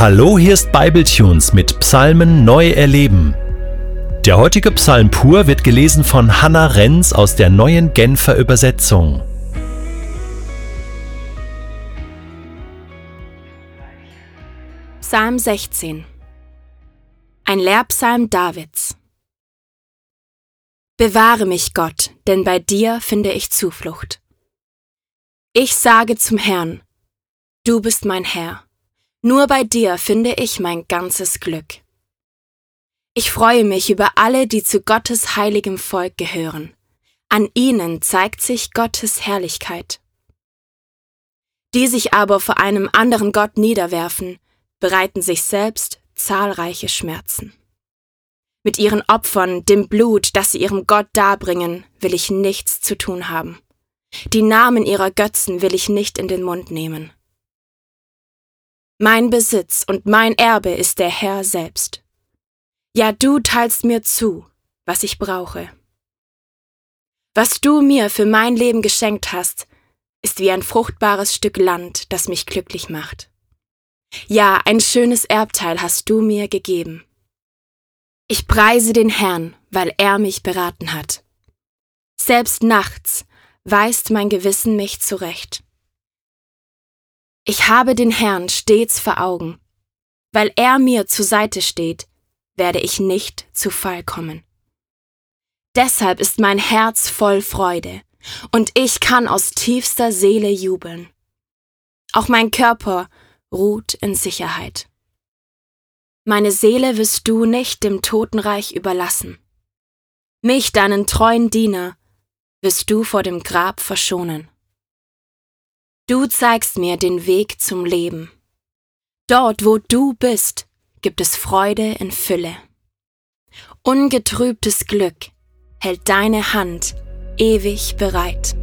Hallo, hier ist Bibletunes mit Psalmen neu erleben. Der heutige Psalm pur wird gelesen von Hannah Renz aus der neuen Genfer Übersetzung. Psalm 16 Ein Lehrpsalm Davids Bewahre mich, Gott, denn bei dir finde ich Zuflucht. Ich sage zum Herrn, du bist mein Herr. Nur bei dir finde ich mein ganzes Glück. Ich freue mich über alle, die zu Gottes heiligem Volk gehören. An ihnen zeigt sich Gottes Herrlichkeit. Die sich aber vor einem anderen Gott niederwerfen, bereiten sich selbst zahlreiche Schmerzen. Mit ihren Opfern, dem Blut, das sie ihrem Gott darbringen, will ich nichts zu tun haben. Die Namen ihrer Götzen will ich nicht in den Mund nehmen. Mein Besitz und mein Erbe ist der Herr selbst. Ja, du teilst mir zu, was ich brauche. Was du mir für mein Leben geschenkt hast, ist wie ein fruchtbares Stück Land, das mich glücklich macht. Ja, ein schönes Erbteil hast du mir gegeben. Ich preise den Herrn, weil er mich beraten hat. Selbst nachts weist mein Gewissen mich zurecht. Ich habe den Herrn stets vor Augen. Weil er mir zur Seite steht, werde ich nicht zu Fall kommen. Deshalb ist mein Herz voll Freude, und ich kann aus tiefster Seele jubeln. Auch mein Körper ruht in Sicherheit. Meine Seele wirst du nicht dem Totenreich überlassen. Mich, deinen treuen Diener, wirst du vor dem Grab verschonen. Du zeigst mir den Weg zum Leben. Dort, wo du bist, gibt es Freude in Fülle. Ungetrübtes Glück hält deine Hand ewig bereit.